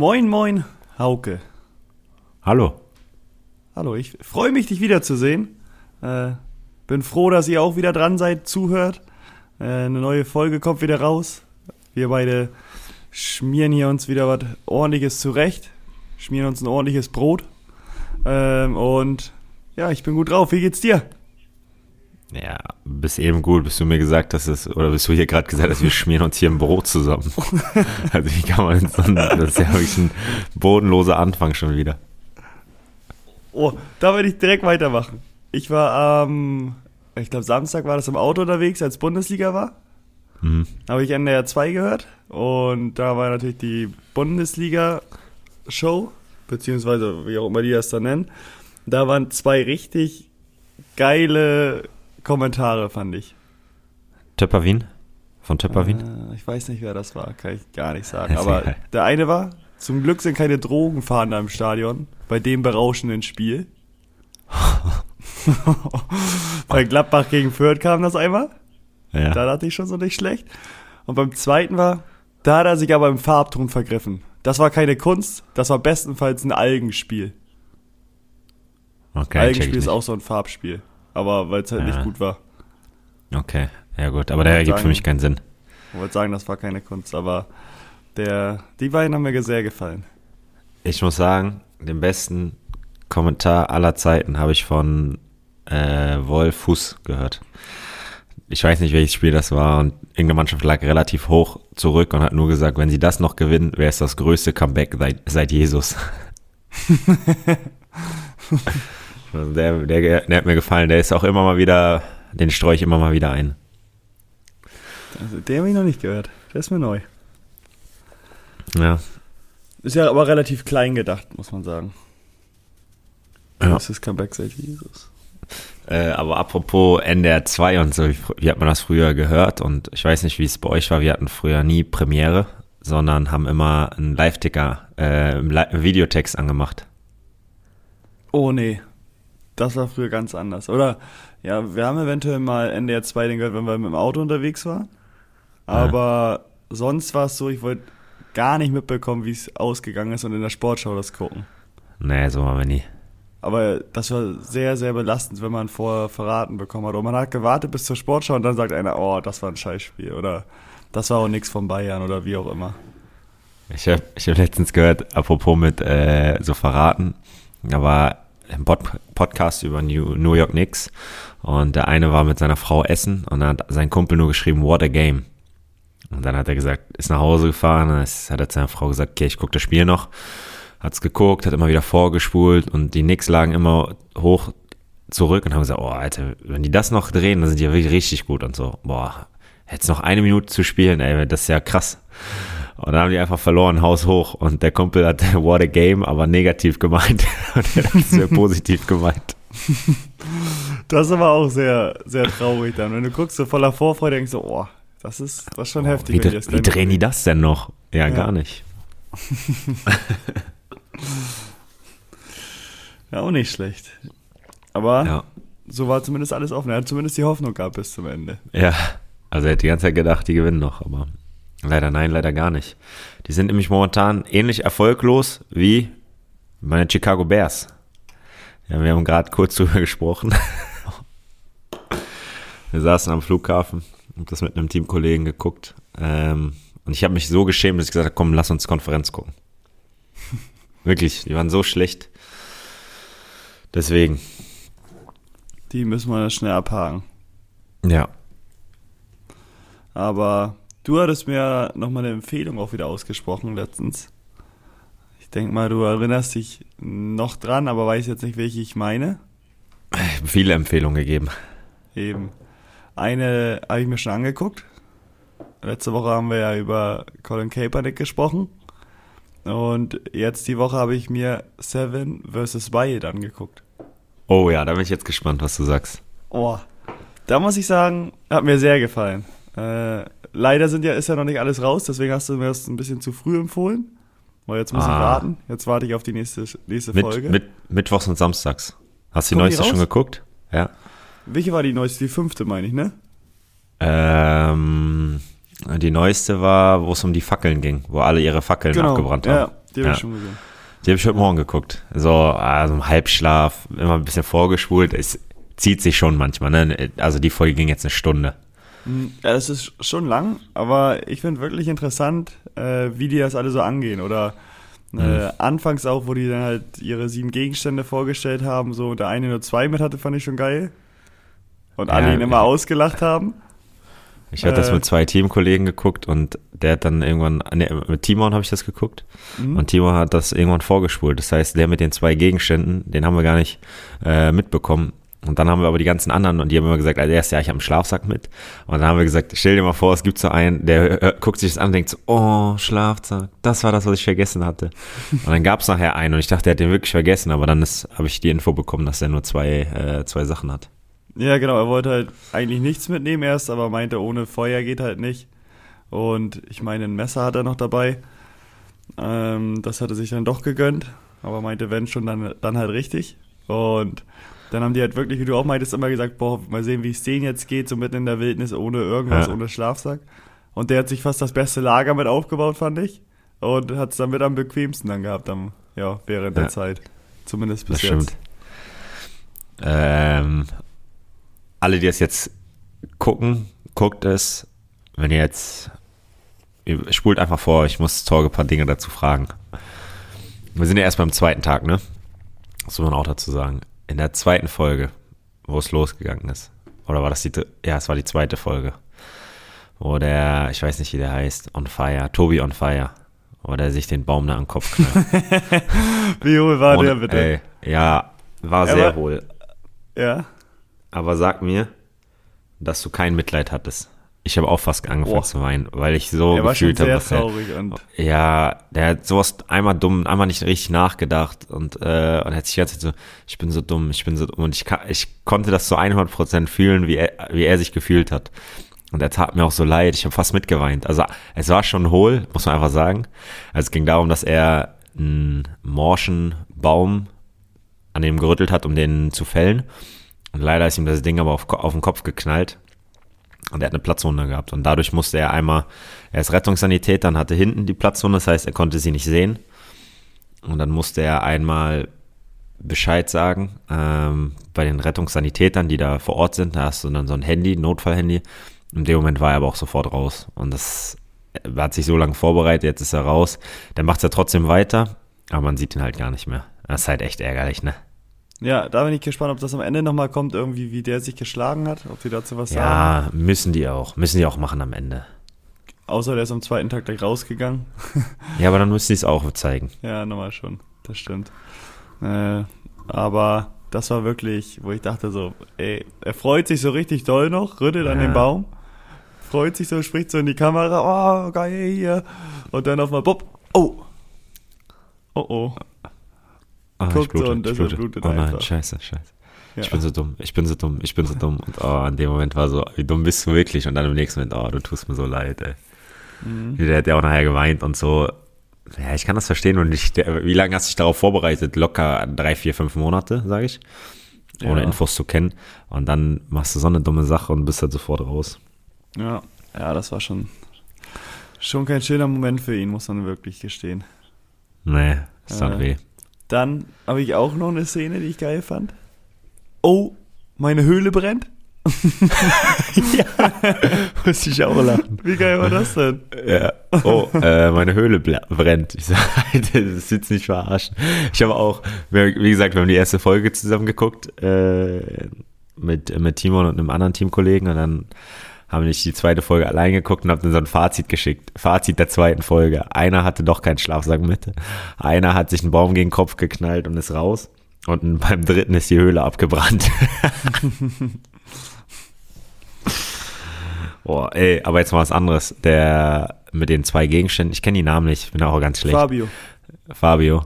Moin, moin, Hauke. Hallo. Hallo, ich freue mich, dich wiederzusehen. Äh, bin froh, dass ihr auch wieder dran seid, zuhört. Äh, eine neue Folge kommt wieder raus. Wir beide schmieren hier uns wieder was ordentliches zurecht. Schmieren uns ein ordentliches Brot. Ähm, und ja, ich bin gut drauf. Wie geht's dir? Ja, bis eben gut, bis du mir gesagt hast, dass, oder bis du hier gerade gesagt hast, wir schmieren uns hier ein Brot zusammen. also wie kann man so, das ist ja wirklich ein bodenloser Anfang schon wieder. Oh, da werde ich direkt weitermachen. Ich war am, ähm, ich glaube Samstag war das im Auto unterwegs, als Bundesliga war. Mhm. Habe ich NDR 2 gehört und da war natürlich die Bundesliga-Show, beziehungsweise wie auch immer die das da nennen. Da waren zwei richtig geile Kommentare, fand ich. Töpperwien? Von Töpperwien? Äh, ich weiß nicht, wer das war, kann ich gar nicht sagen. Aber der eine war, zum Glück sind keine Drogenfahnder im Stadion, bei dem berauschenden Spiel. bei Gladbach gegen Fürth kam das einmal. Ja. Da dachte ich schon so nicht schlecht. Und beim zweiten war, da hat er sich aber im Farbton vergriffen. Das war keine Kunst, das war bestenfalls ein Algenspiel. Okay, Algenspiel ist auch so ein Farbspiel aber weil es halt ja. nicht gut war. Okay, ja gut, aber der ergibt sagen, für mich keinen Sinn. Ich wollte sagen, das war keine Kunst, aber der, die beiden haben mir sehr gefallen. Ich muss sagen, den besten Kommentar aller Zeiten habe ich von äh, Wolf Fuß gehört. Ich weiß nicht, welches Spiel das war und irgendeine Mannschaft lag relativ hoch zurück und hat nur gesagt, wenn sie das noch gewinnen, wäre es das größte Comeback seit, seit Jesus. Also der, der, der hat mir gefallen. Der ist auch immer mal wieder, den streue ich immer mal wieder ein. Also den habe ich noch nicht gehört. Der ist mir neu. Ja. Ist ja aber relativ klein gedacht, muss man sagen. Ja. Das ist Comeback seit Jesus. Äh, aber apropos NDR 2 und so, wie, wie, hat man das früher gehört? Und ich weiß nicht, wie es bei euch war. Wir hatten früher nie Premiere, sondern haben immer einen Live-Ticker, äh, im Videotext angemacht. Oh nee. Das war früher ganz anders. Oder, ja, wir haben eventuell mal NDR 2 den gehört, wenn wir mit dem Auto unterwegs waren. Aber ja. sonst war es so, ich wollte gar nicht mitbekommen, wie es ausgegangen ist und in der Sportschau das gucken. Nee, so waren wir nie. Aber das war sehr, sehr belastend, wenn man vorher verraten bekommen hat. Und man hat gewartet bis zur Sportschau und dann sagt einer, oh, das war ein Scheißspiel. Oder das war auch nichts von Bayern oder wie auch immer. Ich habe ich hab letztens gehört, apropos mit äh, so verraten, aber Pod Podcast über New, York Knicks und der eine war mit seiner Frau essen und dann hat sein Kumpel nur geschrieben, what a game. Und dann hat er gesagt, ist nach Hause gefahren, dann hat er seiner Frau gesagt, okay, ich gucke das Spiel noch. Hat's geguckt, hat immer wieder vorgespult und die Knicks lagen immer hoch zurück und haben gesagt, oh Alter, wenn die das noch drehen, dann sind die ja wirklich richtig gut und so. Boah, jetzt noch eine Minute zu spielen, ey, das ist ja krass. Und dann haben die einfach verloren, Haus hoch. Und der Kumpel hat What a Game, aber negativ gemeint. Und er hat sehr positiv gemeint. Das ist aber auch sehr, sehr traurig dann. Wenn du guckst, so voller Vorfreude, denkst du, oh, das ist, das ist schon oh, heftig. Wie, wie drehen die das denn noch? Ja, ja. gar nicht. ja, auch nicht schlecht. Aber ja. so war zumindest alles offen. Er hat zumindest die Hoffnung gehabt bis zum Ende. Ja, also er hat die ganze Zeit gedacht, die gewinnen noch, aber Leider nein, leider gar nicht. Die sind nämlich momentan ähnlich erfolglos wie meine Chicago Bears. Ja, wir haben gerade kurz drüber gesprochen. wir saßen am Flughafen und das mit einem Teamkollegen geguckt. Ähm, und ich habe mich so geschämt, dass ich gesagt habe, komm, lass uns Konferenz gucken. Wirklich, die waren so schlecht. Deswegen. Die müssen wir schnell abhaken. Ja. Aber Du hattest mir nochmal eine Empfehlung auch wieder ausgesprochen letztens. Ich denke mal, du erinnerst dich noch dran, aber weiß jetzt nicht, welche ich meine. Viele Empfehlungen gegeben. Eben. Eine habe ich mir schon angeguckt. Letzte Woche haben wir ja über Colin Kaepernick gesprochen. Und jetzt die Woche habe ich mir Seven vs. Wyatt angeguckt. Oh ja, da bin ich jetzt gespannt, was du sagst. Oh, da muss ich sagen, hat mir sehr gefallen. Äh, leider sind ja, ist ja noch nicht alles raus, deswegen hast du mir das ein bisschen zu früh empfohlen. Weil jetzt muss ah. ich warten. Jetzt warte ich auf die nächste, nächste mit, Folge. Mit, Mittwochs und Samstags. Hast du die neueste die schon geguckt? Ja. Welche war die neueste? Die fünfte, meine ich, ne? Ähm, die neueste war, wo es um die Fackeln ging, wo alle ihre Fackeln genau, abgebrannt haben. Die habe Ja. ich schon gesehen. Die habe ich heute Morgen geguckt. So, also im Halbschlaf, immer ein bisschen vorgespult. Es zieht sich schon manchmal, ne? Also die Folge ging jetzt eine Stunde. Ja, das ist schon lang, aber ich finde wirklich interessant, äh, wie die das alle so angehen. Oder äh, Mhm. anfangs auch, wo die dann halt ihre sieben Gegenstände vorgestellt haben, so und der eine nur zwei mit hatte, fand ich schon geil. Und alle Ja, ihn immer ich- ausgelacht haben. Ich habe das Äh. mit zwei Teamkollegen geguckt und der hat dann irgendwann, ne, mit Timon habe ich das geguckt Mhm. und Timon hat das irgendwann vorgespult. Das heißt, der mit den zwei Gegenständen, den haben wir gar nicht äh, mitbekommen. Und dann haben wir aber die ganzen anderen und die haben immer gesagt, als erstes, ja, ich habe einen Schlafsack mit. Und dann haben wir gesagt, stell dir mal vor, es gibt so einen, der äh, guckt sich das an und denkt so, oh, Schlafsack, das war das, was ich vergessen hatte. Und dann gab es nachher einen und ich dachte, er hat den wirklich vergessen, aber dann habe ich die Info bekommen, dass er nur zwei, äh, zwei Sachen hat. Ja, genau, er wollte halt eigentlich nichts mitnehmen erst, aber meinte, ohne Feuer geht halt nicht. Und ich meine, ein Messer hat er noch dabei. Ähm, das hat er sich dann doch gegönnt, aber meinte, wenn schon, dann, dann halt richtig. Und dann haben die halt wirklich, wie du auch meintest, immer gesagt, boah, mal sehen, wie es denen jetzt geht, so mitten in der Wildnis, ohne irgendwas, Ja. ohne Schlafsack. Und der hat sich fast das beste Lager mit aufgebaut, fand ich. Und hat es dann mit am bequemsten dann gehabt, am, ja, während der Ja. Zeit. Zumindest bis Das jetzt. stimmt. Ähm, alle, die es jetzt gucken, guckt es. Wenn ihr jetzt, ihr spult einfach vor, ich muss Torge ein paar Dinge dazu fragen. Wir sind ja erst beim zweiten Tag, ne? Das muss man auch dazu sagen. In der zweiten Folge, wo es losgegangen ist. Oder war das die, ja, es war die zweite Folge. Wo der, ich weiß nicht, wie der heißt, On Fire, Tobi On Fire. Wo der sich den Baum da den Kopf knallt. Wie hohl war der Und, bitte? Ey, ja, war Er sehr war- wohl. Ja. Aber sag mir, dass du kein Mitleid hattest. Ich habe auch fast angefangen Boah. zu weinen, weil ich so er gefühlt habe. sehr was er- traurig und Ja, der hat sowas einmal dumm, einmal nicht richtig nachgedacht und, äh, und hat sich die ganze Zeit so, ich bin so dumm, ich bin so dumm. Und ich, ka- ich konnte das zu 100% fühlen, wie er, wie er sich gefühlt hat. Und er tat mir auch so leid, ich habe fast mitgeweint. Also es war schon hohl, muss man einfach sagen. Also es ging darum, dass er einen morschen Baum an dem gerüttelt hat, um den zu fällen. Und leider ist ihm das Ding aber auf, auf den Kopf geknallt. Und er hat eine Platzwunde gehabt. Und dadurch musste er einmal, er ist Rettungssanitäter und hatte hinten die Platzwunde, das heißt, er konnte sie nicht sehen. Und dann musste er einmal Bescheid sagen ähm, bei den Rettungssanitätern, die da vor Ort sind. Da hast du dann so ein Handy, Notfallhandy. In dem Moment war er aber auch sofort raus. Und das er hat sich so lange vorbereitet, jetzt ist er raus. Dann macht er trotzdem weiter, aber man sieht ihn halt gar nicht mehr. Das ist halt echt ärgerlich, ne? Ja, da bin ich gespannt, ob das am Ende nochmal kommt, irgendwie, wie der sich geschlagen hat, ob die dazu was sagen. Ja, müssen die auch. Müssen die auch machen am Ende. Außer der ist am zweiten Tag gleich rausgegangen. Ja, aber dann müssen die es auch zeigen. Ja, nochmal schon, das stimmt. Äh, aber das war wirklich, wo ich dachte so, ey, er freut sich so richtig doll noch, rüttelt an Ja. den Baum, freut sich so, spricht so in die Kamera, oh, geil hier. Und dann auf mal, oh. Oh oh. Ah, Guckt so und das blutet Oh nein, einfach. scheiße, scheiße. Ja. Ich bin so dumm, ich bin so dumm, ich bin so dumm. Und oh, in dem Moment war so, wie dumm bist du wirklich? Und dann im nächsten Moment, oh, du tust mir so leid, ey. Mhm. Der hat ja auch nachher geweint und so. Ja, ich kann das verstehen und ich, der, wie lange hast du dich darauf vorbereitet? Locker drei, vier, fünf Monate, sage ich. Ohne Ja. Infos zu kennen. Und dann machst du so eine dumme Sache und bist halt sofort raus. Ja, ja, das war schon, schon kein schöner Moment für ihn, muss man wirklich gestehen. Nee, ist dann Äh. weh. Dann habe ich auch noch eine Szene, die ich geil fand. Oh, meine Höhle brennt. Muss ich auch lachen. Wie geil war das denn? Ja. Oh, äh, meine Höhle brennt. Ich sage, das ist jetzt nicht verarschen. Ich habe auch, wie gesagt, wir haben die erste Folge zusammen geguckt äh, mit, mit Timon und einem anderen Teamkollegen und dann haben ich die zweite Folge allein geguckt und habe dann so ein Fazit geschickt. Fazit der zweiten Folge. Einer hatte doch keinen Schlafsack mit. Einer hat sich einen Baum gegen den Kopf geknallt und ist raus. Und beim dritten ist die Höhle abgebrannt. Boah, ey, aber jetzt mal was anderes. Der mit den zwei Gegenständen, ich kenne die Namen nicht, ich bin auch ganz schlecht. Fabio. Fabio,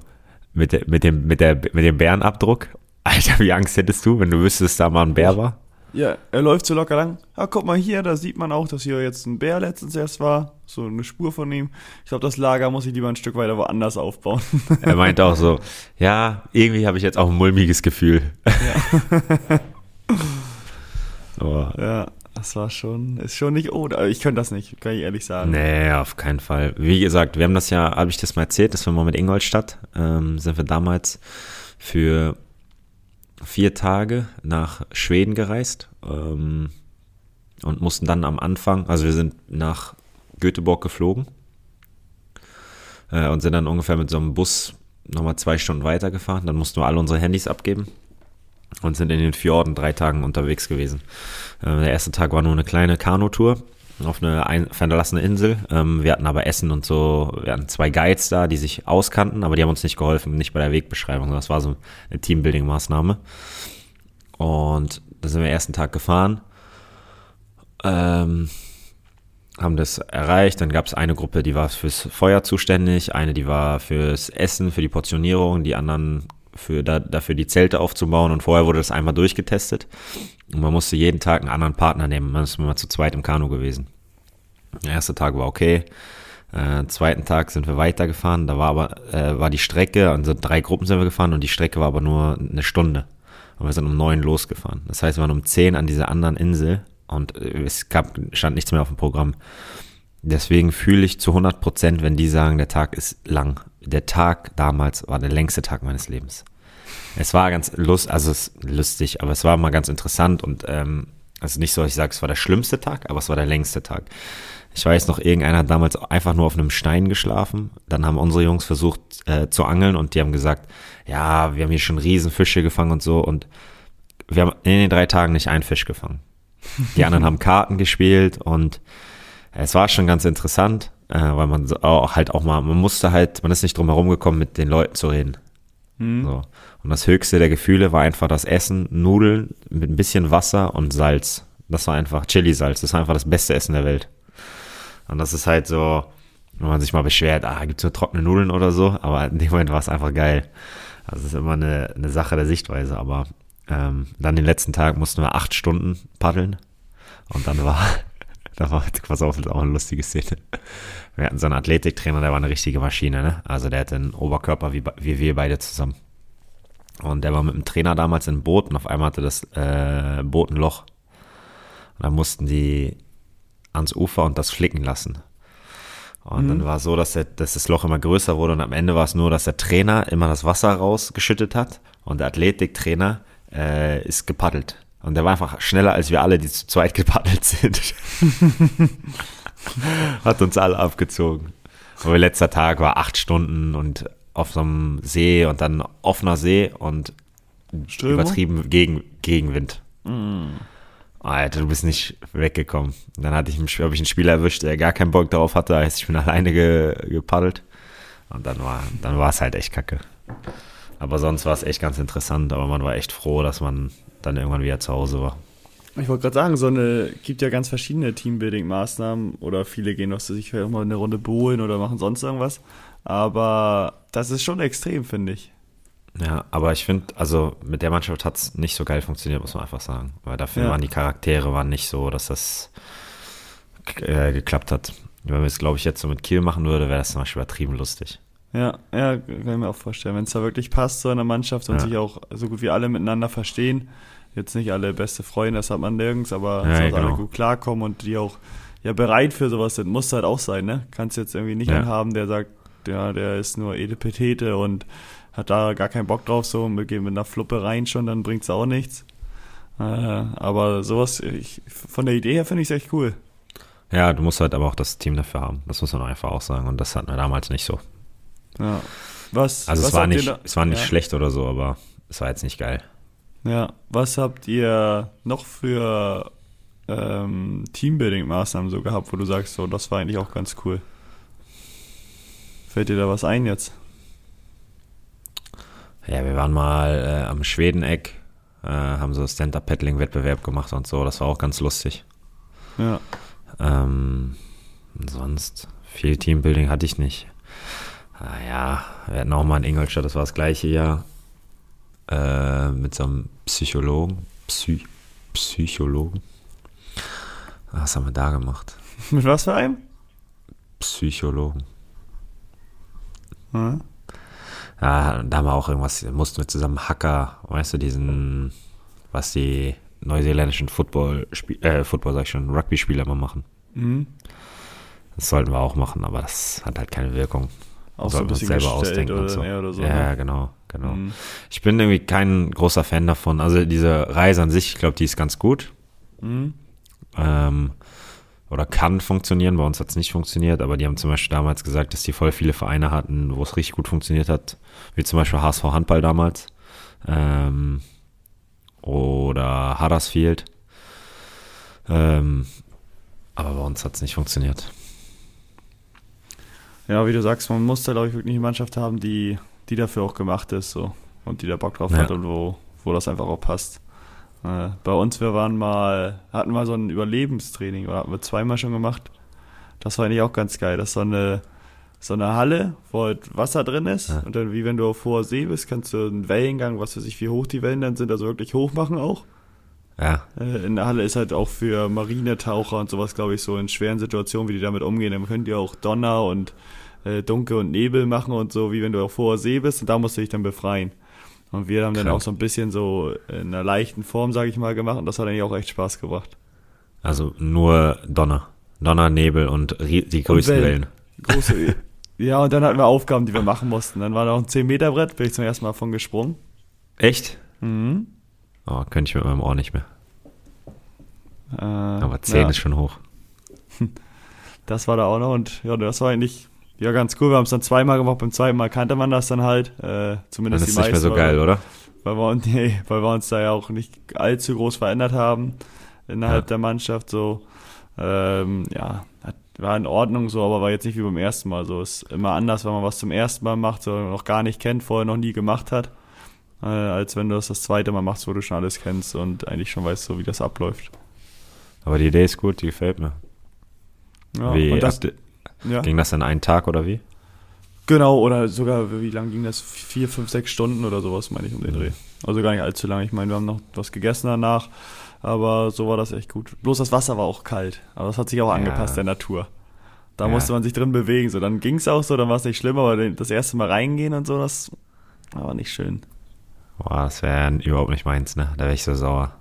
mit, mit, dem, mit, der, mit dem Bärenabdruck. Alter, wie Angst hättest du, wenn du wüsstest, da mal ein Bär war? Ja, er läuft so locker lang. Ah, guck mal hier, da sieht man auch, dass hier jetzt ein Bär letztens erst war. So eine Spur von ihm. Ich glaube, das Lager muss ich lieber ein Stück weiter woanders aufbauen. Er meinte auch so, ja, irgendwie habe ich jetzt auch ein mulmiges Gefühl. Aber ja, Das war schon, ist schon nicht ohne. Ich könnte das nicht, kann ich ehrlich sagen. Nee, auf keinen Fall. Wie gesagt, wir haben das ja, habe ich das mal erzählt, dass wir mal mit Ingolstadt, ähm, sind wir damals für vier Tage nach Schweden gereist ähm, und mussten dann am Anfang, also wir sind nach Göteborg geflogen äh, und sind dann ungefähr mit so einem Bus nochmal zwei Stunden weitergefahren. Dann mussten wir alle unsere Handys abgeben und sind in den Fjorden drei Tagen unterwegs gewesen. Äh, der erste Tag war nur eine kleine Kanutour auf eine ein, verlassene Insel. Ähm, wir hatten aber Essen und so, wir hatten zwei Guides da, die sich auskannten, aber die haben uns nicht geholfen, nicht bei der Wegbeschreibung. Das war so eine Teambuilding-Maßnahme. Und da sind wir ersten Tag gefahren. Ähm, haben das erreicht. Dann gab es eine Gruppe, die war fürs Feuer zuständig, eine, die war fürs Essen, für die Portionierung, die anderen für da, dafür die Zelte aufzubauen und vorher wurde das einmal durchgetestet und man musste jeden Tag einen anderen Partner nehmen. Man ist mal zu zweit im Kanu gewesen. Der erste Tag war okay. Äh, zweiten Tag sind wir weitergefahren. Da war aber äh, war die Strecke, also drei Gruppen sind wir gefahren und die Strecke war aber nur eine Stunde. Und wir sind um neun losgefahren. Das heißt, wir waren um zehn an dieser anderen Insel und äh, es gab, stand nichts mehr auf dem Programm. Deswegen fühle ich zu 100 Prozent, wenn die sagen, der Tag ist lang. Der Tag damals war der längste Tag meines Lebens. Es war ganz lust, also lustig, aber es war mal ganz interessant und ähm, also nicht so, ich sage, es war der schlimmste Tag, aber es war der längste Tag. Ich weiß noch, irgendeiner hat damals einfach nur auf einem Stein geschlafen. Dann haben unsere Jungs versucht äh, zu angeln und die haben gesagt, ja, wir haben hier schon Riesenfische gefangen und so und wir haben in den drei Tagen nicht einen Fisch gefangen. Die anderen haben Karten gespielt und es war schon ganz interessant, äh, weil man auch halt auch mal, man musste halt, man ist nicht drum herum gekommen, mit den Leuten zu reden. Mhm. So. Und das höchste der Gefühle war einfach das Essen, Nudeln mit ein bisschen Wasser und Salz. Das war einfach Chili-Salz. Das war einfach das beste Essen der Welt. Und das ist halt so, wenn man sich mal beschwert, ah, gibt's nur trockene Nudeln oder so, aber in dem Moment war es einfach geil. Also es ist immer eine, eine Sache der Sichtweise, aber ähm, dann den letzten Tag mussten wir acht Stunden paddeln und dann war, da war, ist auch eine lustige Szene. Wir hatten so einen Athletiktrainer, der war eine richtige Maschine, ne? Also der hatte einen Oberkörper wie, wie wir beide zusammen. Und der war mit dem Trainer damals im Boot und auf einmal hatte das äh, Boot ein Loch. Und dann mussten die ans Ufer und das flicken lassen. Und mhm. dann war es so, dass, der, dass das Loch immer größer wurde und am Ende war es nur, dass der Trainer immer das Wasser rausgeschüttet hat und der Athletiktrainer äh, ist gepaddelt. Und der war einfach schneller als wir alle, die zu zweit gepaddelt sind. Hat uns alle abgezogen. Aber letzter Tag war acht Stunden und auf so einem See und dann offener See und Strömung? übertrieben gegen, Gegenwind. Mm. Alter, du bist nicht weggekommen. Dann hatte ich, habe ich einen Spieler erwischt, der gar keinen Bock darauf hatte. Heißt, ich bin alleine ge, gepaddelt. Und dann war, dann war es halt echt kacke. Aber sonst war es echt ganz interessant. Aber man war echt froh, dass man dann irgendwann wieder zu Hause war. Ich wollte gerade sagen, so eine gibt ja ganz verschiedene Teambuilding-Maßnahmen oder viele gehen noch sich vielleicht auch mal eine Runde bohlen oder machen sonst irgendwas. Aber das ist schon extrem, finde ich. Ja, aber ich finde, also mit der Mannschaft hat es nicht so geil funktioniert, muss man einfach sagen. Weil dafür ja. waren die Charaktere waren nicht so, dass das äh, geklappt hat. Wenn wir es, glaube ich, jetzt so mit Kiel machen würde, wäre das zum Beispiel übertrieben lustig. Ja, ja, kann ich mir auch vorstellen. Wenn es da wirklich passt, so in der Mannschaft und ja. sich auch so gut wie alle miteinander verstehen, jetzt nicht alle beste Freunde, das hat man nirgends, aber ja, genau. alle gut klarkommen und die auch ja bereit für sowas sind, muss halt auch sein, ne? Kannst jetzt irgendwie nicht ja. einen haben, der sagt, ja, der ist nur Edepetete und hat da gar keinen Bock drauf, so und wir gehen mit einer Fluppe rein schon, dann bringt's auch nichts. Äh, aber sowas, ich, von der Idee her finde ich es echt cool. Ja, du musst halt aber auch das Team dafür haben. Das muss man einfach auch sagen. Und das hatten wir damals nicht so. Ja. Was? Also was es war nicht, es war nicht ja. schlecht oder so, aber es war jetzt nicht geil. Ja, was habt ihr noch für ähm, Teambuilding-Maßnahmen so gehabt, wo du sagst, so, das war eigentlich auch ganz cool? Fällt dir da was ein jetzt? Ja, wir waren mal äh, am Schwedeneck, äh, haben so Stand-Up-Paddling-Wettbewerb gemacht und so, das war auch ganz lustig. Ja. Ähm, sonst viel Teambuilding hatte ich nicht. Ah, ja, wir hatten auch mal in Ingolstadt, das war das gleiche Jahr äh, mit so einem Psychologen. Psy Psychologen. Was haben wir da gemacht? Mit was für einem? Psychologen. Hm? Ja, da haben wir auch irgendwas, mussten wir zusammen Hacker, weißt du, diesen, was die neuseeländischen Football, äh, Football sag ich schon, Rugby-Spieler mal machen. Mhm. Das sollten wir auch machen, aber das hat halt keine Wirkung. Auch so ein bisschen selber ausdenken oder, und so. ja, oder so. ja, ne? genau, genau. Mhm. Ich bin irgendwie kein großer Fan davon. Also diese Reise an sich, ich glaube, die ist ganz gut. Mhm. Ähm, oder kann funktionieren. Bei uns hat es nicht funktioniert, aber die haben zum Beispiel damals gesagt, dass die voll viele Vereine hatten, wo es richtig gut funktioniert hat. Wie zum Beispiel HSV Handball damals. Ähm, oder Huddersfield. Ähm, aber bei uns hat es nicht funktioniert. Ja, wie du sagst, man muss da, glaube ich, wirklich eine Mannschaft haben, die, die dafür auch gemacht ist so und die da Bock drauf Ja. hat und wo, wo das einfach auch passt. Äh, bei uns, wir waren mal, hatten mal so ein Überlebenstraining, oder hatten wir zweimal schon gemacht. Das war eigentlich auch ganz geil. Das ist so eine, so eine Halle, wo halt Wasser drin ist. Ja. Und dann, wie wenn du auf hoher See bist, kannst du einen Wellengang, was weiß ich, wie hoch die Wellen dann sind, also wirklich hoch machen auch. Ja, Äh, In der Halle ist halt auch für Marinetaucher und sowas, glaube ich, so in schweren Situationen, wie die damit umgehen. Dann könnt ihr auch Donner und äh, Dunkel und Nebel machen und so, wie wenn du auf hoher See bist und da musst du dich dann befreien. Und wir haben dann Krass. auch so ein bisschen so in einer leichten Form, sage ich mal, gemacht und das hat eigentlich auch echt Spaß gebracht. also nur Donner. Donner, Nebel und die größten Wellen. Wellen. Große, ja, und dann hatten wir Aufgaben, die wir machen mussten. Dann war da auch ein 10-Meter-Brett, bin ich zum ersten Mal von gesprungen. Echt? Mhm. Oh, könnte ich mit meinem Ohr nicht mehr. Äh, Aber 10 ja. ist schon hoch. Das war da auch noch und ja, das war eigentlich ja ganz cool. Wir haben es dann zweimal gemacht. Beim zweiten Mal kannte man das dann halt. Äh, zumindest ist es die nicht mehr so weil- geil, oder? Weil wir, uns- nee, weil wir uns da ja auch nicht allzu groß verändert haben innerhalb Ja. der Mannschaft. So, ähm, ja, war in Ordnung so, aber war jetzt nicht wie beim ersten Mal. So ist immer anders, wenn man was zum ersten Mal macht, so noch gar nicht kennt, vorher noch nie gemacht hat, äh, als wenn du das das zweite Mal machst, wo du schon alles kennst und eigentlich schon weißt, so wie das abläuft. Aber die Idee ist gut, die gefällt mir. Ja, wie, und das, habt ja. Ging das in einen Tag oder wie? Genau, oder sogar, wie lang ging das? Vier, fünf, sechs Stunden oder sowas, meine ich, um den Mhm. Dreh. Also gar nicht allzu lang. Ich meine, wir haben noch was gegessen danach, aber so war das echt gut. Bloß das Wasser war auch kalt, aber das hat sich auch Ja. angepasst der Natur. Da Ja. musste man sich drin bewegen, so dann ging's auch so, dann war es nicht schlimm, aber das erste Mal reingehen und so, das war nicht schön. Boah, das wäre überhaupt nicht meins, ne? Da wäre ich so sauer.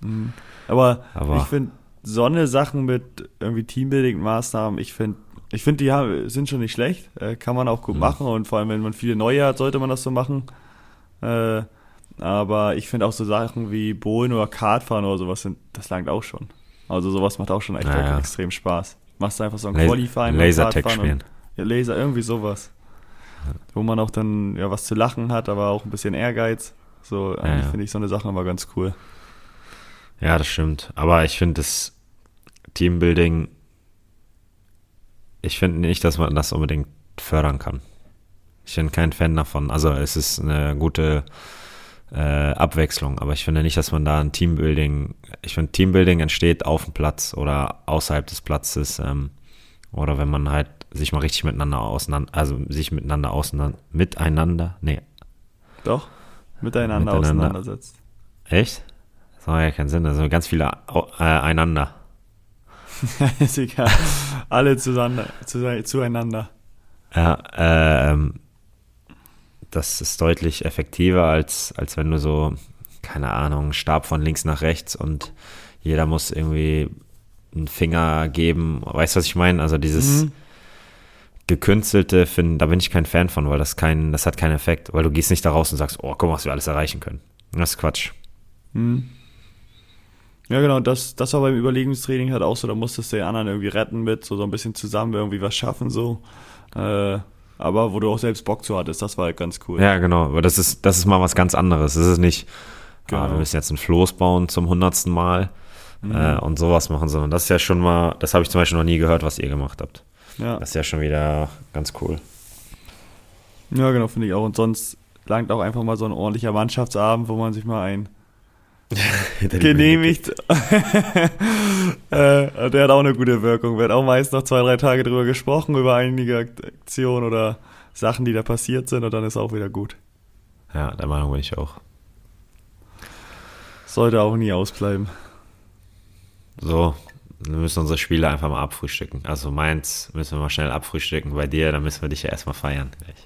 Mhm. Aber, Aber- ich finde, so eine Sachen mit irgendwie Teambuilding-Maßnahmen, ich finde, ich finde, die haben, sind schon nicht schlecht. Äh, kann man auch gut Mhm. machen und vor allem, wenn man viele neue hat, sollte man das so machen. Äh, aber ich finde auch so Sachen wie Bohlen oder Kartfahren oder sowas, sind, das langt auch schon. Also sowas macht auch schon echt Ja, wirklich ja. extrem Spaß. Machst du einfach so ein Las- Qualifying Lasertag Kartfahren spielen. Und, ja, Laser, irgendwie sowas. Wo man auch dann ja was zu lachen hat, aber auch ein bisschen Ehrgeiz. So, eigentlich ja. finde ich so eine Sache immer ganz cool. Ja, das stimmt. Aber ich finde das Teambuilding, ich finde nicht, dass man das unbedingt fördern kann. Ich bin kein Fan davon. Also es ist eine gute äh, Abwechslung, aber ich finde nicht, dass man da ein Teambuilding, ich finde Teambuilding entsteht auf dem Platz oder außerhalb des Platzes ähm, oder wenn man halt sich mal richtig miteinander auseinander, also sich miteinander auseinander, miteinander, nee, Doch, miteinander, Miteinander. auseinandersetzt. echt? Das macht ja keinen Sinn, also ganz viele äh, einander. ist egal. Alle zusammen, zu, zueinander. Ja, ähm, das ist deutlich effektiver, als, als wenn du so, keine Ahnung, Stab von links nach rechts und jeder muss irgendwie einen Finger geben. Weißt du, was ich meine? Also dieses Mhm. gekünstelte, find, da bin ich kein Fan von, weil das kein, das hat keinen Effekt, weil du gehst nicht da raus und sagst, oh, guck mal, was wir alles erreichen können. Das ist Quatsch. Mhm. Ja, genau, das, das war beim Überlegungstraining halt auch so, da musstest du den anderen irgendwie retten mit, so, so ein bisschen zusammen irgendwie was schaffen, so. Äh, aber wo du auch selbst Bock zu hattest, das war halt ganz cool. Ja, genau, aber das ist, das ist mal was ganz anderes. Das ist nicht, ah, Genau. wir müssen jetzt ein Floß bauen zum hundertsten Mal Mhm. äh, und sowas machen, sondern das ist ja schon mal, das habe ich zum Beispiel noch nie gehört, was ihr gemacht habt. ja. Das ist ja schon wieder ganz cool. ja, genau, finde ich auch. Und sonst langt auch einfach mal so ein ordentlicher Mannschaftsabend, wo man sich mal ein genehmigt. äh, der hat auch eine gute Wirkung. Wird auch meist noch zwei, drei Tage drüber gesprochen, über einige Aktionen oder Sachen, die da passiert sind und dann ist auch wieder gut. Ja, der Meinung bin ich auch. Sollte auch nie ausbleiben. So, wir müssen unsere Spiele einfach mal abfrühstücken. Also meins müssen wir mal schnell abfrühstücken. Bei dir, dann müssen wir dich ja erstmal feiern gleich.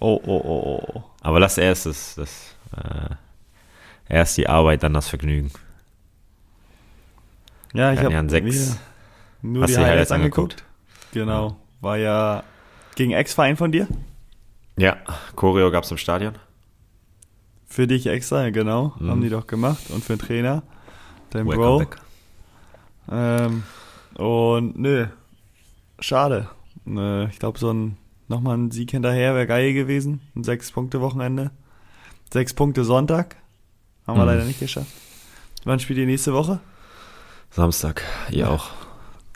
Oh, oh, oh, oh. Aber das erst ist das, äh, erst die Arbeit, dann das Vergnügen. Ja, ich habe ja sechs- nur Hast die Highlights Highlights angeguckt. Genau. War ja gegen Ex-Verein von dir. Ja, Choreo gab es im Stadion. Für dich extra, genau. Mhm. Haben die doch gemacht. Und für den Trainer. Dein Welcome Bro. back. Ähm, und nö, schade. Äh, ich glaube, so ein nochmal ein Sieg hinterher wäre geil gewesen. Ein Sechs-Punkte-Wochenende. Sechs Punkte Sonntag. Haben wir Mhm. leider nicht geschafft. Wann spielt ihr nächste Woche? Samstag, ihr auch.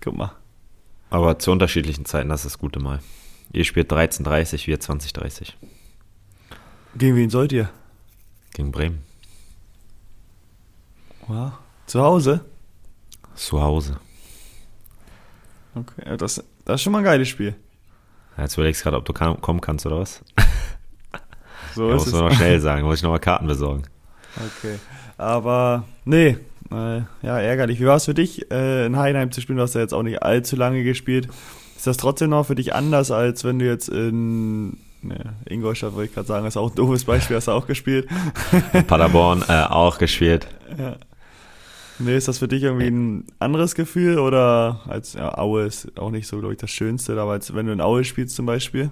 Guck mal. Aber zu unterschiedlichen Zeiten, das ist das Gute mal. Ihr spielt 13.30, wir 20.30 Gegen wen sollt ihr? gegen Bremen. Wow. Zu Hause? Zu Hause. Okay, ja, das, das ist schon mal ein geiles Spiel. Ja, Jetzt überlegst du gerade, ob du kam, kommen kannst oder was? So Ja, ist muss es. man noch schnell sagen, muss ich nochmal Karten besorgen. Okay. Aber nee, äh, ja, ärgerlich. Wie war es für dich, äh, in Heidenheim zu spielen? Du hast ja jetzt auch nicht allzu lange gespielt. Ist das trotzdem noch für dich anders, als wenn du jetzt in ne, Ingolstadt, wollte ich gerade sagen, ist auch ein doofes Beispiel, hast du auch gespielt. In Paderborn äh, auch gespielt. ja. Nee, ist das für dich irgendwie ein anderes Gefühl oder als ja, Aue ist auch nicht so, glaube ich, das Schönste, aber als wenn du in Aue spielst zum Beispiel?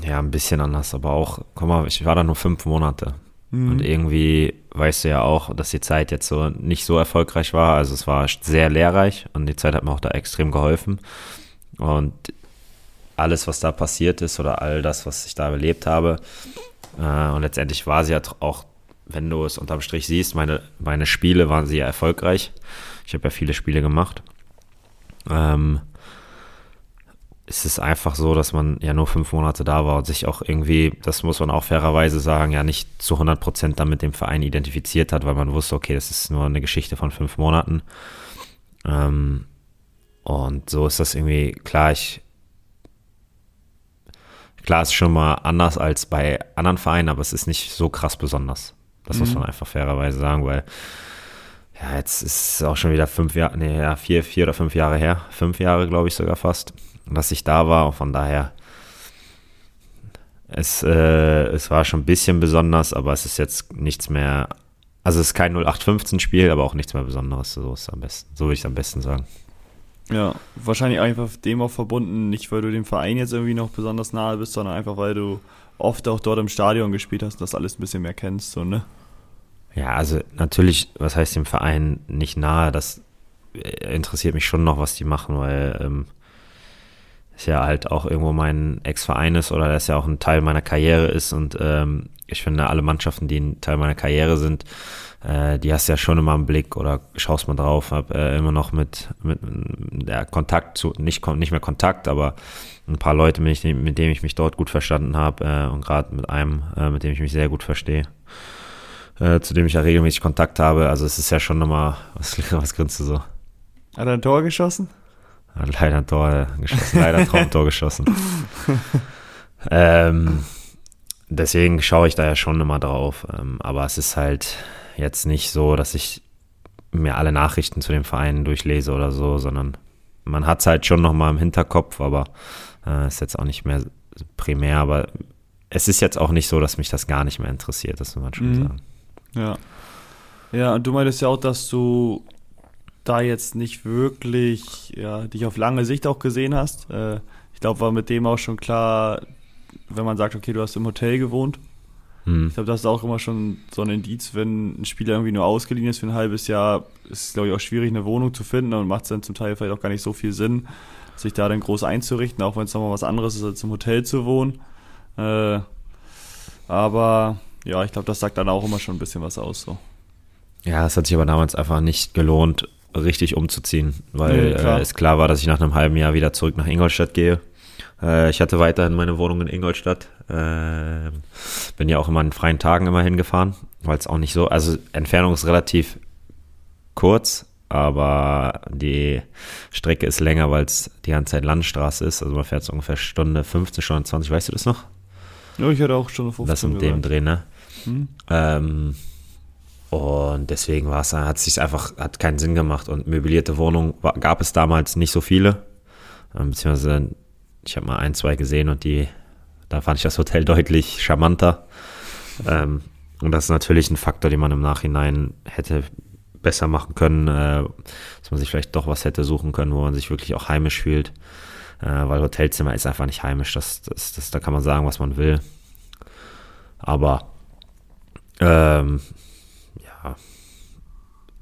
Ja, ein bisschen anders, aber auch, guck mal, ich war da nur fünf Monate. Mhm. Und irgendwie weißt du ja auch, dass die Zeit jetzt so nicht so erfolgreich war. Also es war sehr lehrreich und die Zeit hat mir auch da extrem geholfen. Und alles, was da passiert ist oder all das, was ich da erlebt habe, äh, und letztendlich war sie ja auch, wenn du es unterm Strich siehst, meine, meine Spiele waren sehr erfolgreich. Ich habe ja viele Spiele gemacht. Ähm, es ist einfach so, dass man ja nur fünf Monate da war und sich auch irgendwie, das muss man auch fairerweise sagen, ja nicht zu 100 Prozent dann mit dem Verein identifiziert hat, weil man wusste, okay, das ist nur eine Geschichte von fünf Monaten. Ähm, und so ist das irgendwie, klar, ich, klar, es ist schon mal anders als bei anderen Vereinen, aber es ist nicht so krass besonders. Das muss Mhm. man einfach fairerweise sagen, weil ja, jetzt ist es auch schon wieder fünf Jahre, nee, ja, vier, vier oder fünf Jahre her, fünf Jahre, glaube ich, sogar fast, dass ich da war. Und von daher, es, äh, es war schon ein bisschen besonders, aber es ist jetzt nichts mehr. Also es ist kein 0815-Spiel, aber auch nichts mehr Besonderes. So ist am besten. So würde ich es am besten sagen. Ja, wahrscheinlich einfach dem auch verbunden, nicht weil du dem Verein jetzt irgendwie noch besonders nahe bist, sondern einfach weil du oft auch dort im Stadion gespielt hast und das alles ein bisschen mehr kennst, so, ne? Ja, also natürlich, was heißt dem Verein nicht nahe? Das äh, interessiert mich schon noch, was die machen, weil ähm, es ja halt auch irgendwo mein Ex-Verein ist oder das ja auch ein Teil meiner Karriere ist und ähm, ich finde, alle Mannschaften, die ein Teil meiner Karriere sind, äh, die hast du ja schon immer im Blick oder schaust mal drauf, hab äh, immer noch mit, mit ja, Kontakt zu, nicht, nicht mehr Kontakt, aber ein paar Leute, mit, mit denen ich mich dort gut verstanden habe äh, und gerade mit einem, äh, mit dem ich mich sehr gut verstehe äh, zu dem ich ja regelmäßig Kontakt habe. Also es ist ja schon nochmal, was, was grinst du so? Hat er ein Tor geschossen? Hat leider ein Tor geschossen, leider ein Traumtor geschossen. ähm, deswegen schaue ich da ja schon immer drauf. Ähm, aber es ist halt jetzt nicht so, dass ich mir alle Nachrichten zu dem Verein durchlese oder so, sondern man hat es halt schon nochmal im Hinterkopf, aber äh, ist jetzt auch nicht mehr primär. Aber es ist jetzt auch nicht so, dass mich das gar nicht mehr interessiert, das muss man schon Mhm. sagen. Ja. Ja, und du meintest ja auch, dass du da jetzt nicht wirklich ja, dich auf lange Sicht auch gesehen hast. Äh, ich glaube, war mit dem auch schon klar, wenn man sagt, okay, du hast im Hotel gewohnt. Hm. Ich glaube, das ist auch immer schon so ein Indiz, wenn ein Spieler irgendwie nur ausgeliehen ist für ein halbes Jahr, ist es, glaube ich, auch schwierig, eine Wohnung zu finden und macht es dann zum Teil vielleicht auch gar nicht so viel Sinn, sich da dann groß einzurichten, auch wenn es nochmal was anderes ist, als im Hotel zu wohnen. Äh, aber ja, ich glaube, das sagt dann auch immer schon ein bisschen was aus. So. Ja, es hat sich aber damals einfach nicht gelohnt, richtig umzuziehen, weil klar. äh, es klar war, dass ich nach einem halben Jahr wieder zurück nach Ingolstadt gehe. Äh, ich hatte weiterhin meine Wohnung in Ingolstadt. Äh, bin ja auch immer an freien Tagen immer hingefahren, weil es auch nicht so, also Entfernung ist relativ kurz, aber die Strecke ist länger, weil es die ganze Zeit Landstraße ist. Also man fährt so ungefähr Stunde 15, Stunde 20, weißt du das noch? Ja, ich hatte auch schon 15 das mit dem. Dreh, ne? Hm? Ähm, und deswegen war es, hat sich einfach, hat keinen Sinn gemacht. Und möblierte Wohnungen gab es damals nicht so viele. Ähm, beziehungsweise, ich habe mal ein, zwei gesehen und die, da fand ich das Hotel deutlich charmanter. Ähm, und das ist natürlich ein Faktor, den man im Nachhinein hätte besser machen können, äh, dass man sich vielleicht doch was hätte suchen können, wo man sich wirklich auch heimisch fühlt. Äh, weil Hotelzimmer ist einfach nicht heimisch. Das, das, das, da kann man sagen, was man will. Aber ähm,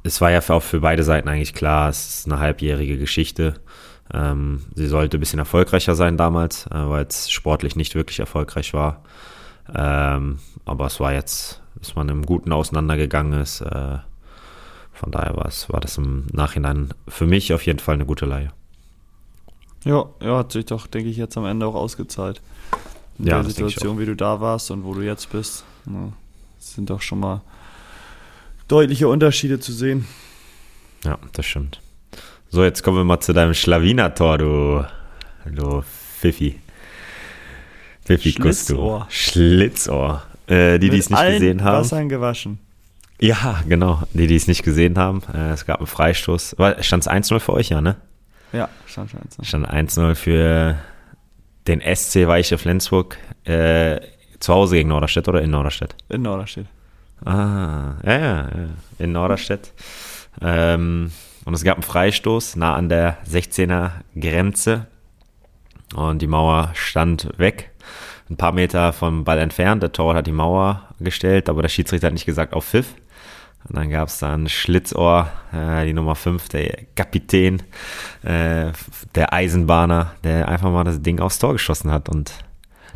es war ja auch für beide Seiten eigentlich klar, es ist eine halbjährige Geschichte. Ähm, sie sollte ein bisschen erfolgreicher sein damals, äh, weil es sportlich nicht wirklich erfolgreich war. Ähm, aber es war jetzt, dass man im Guten auseinandergegangen ist. Äh, von daher war, es, war das im Nachhinein für mich auf jeden Fall eine gute Leihe. Ja, ja, hat sich doch, denke ich, jetzt am Ende auch ausgezahlt. In ja, der Situation, wie du da warst und wo du jetzt bist. Ja, sind doch schon mal deutliche Unterschiede zu sehen. Ja, das stimmt. So, jetzt kommen wir mal zu deinem Schlawiner-Tor, du, du Pfiffi. Pfiffi Schlitzohr. Schlitzohr. Äh, die, die es nicht gesehen haben. Wassern gewaschen. Ja, genau. Die, die es nicht gesehen haben. Äh, es gab einen Freistoß. Stand es 1-0 für euch, ja, ne? Ja, stand schon 1-0. Stand 1-0 für den SC Weiche Flensburg. Äh, zu Hause gegen Norderstedt oder in Norderstedt? In Norderstedt. Ah, ja, ja, in Norderstedt. Ähm, und es gab einen Freistoß nah an der 16er Grenze. Und die Mauer stand weg. Ein paar Meter vom Ball entfernt. Der Torwart hat die Mauer gestellt, aber der Schiedsrichter hat nicht gesagt auf Pfiff. Und dann gab es dann Schlitzohr, äh, die Nummer 5, der Kapitän, äh, der Eisenbahner, der einfach mal das Ding aufs Tor geschossen hat. Und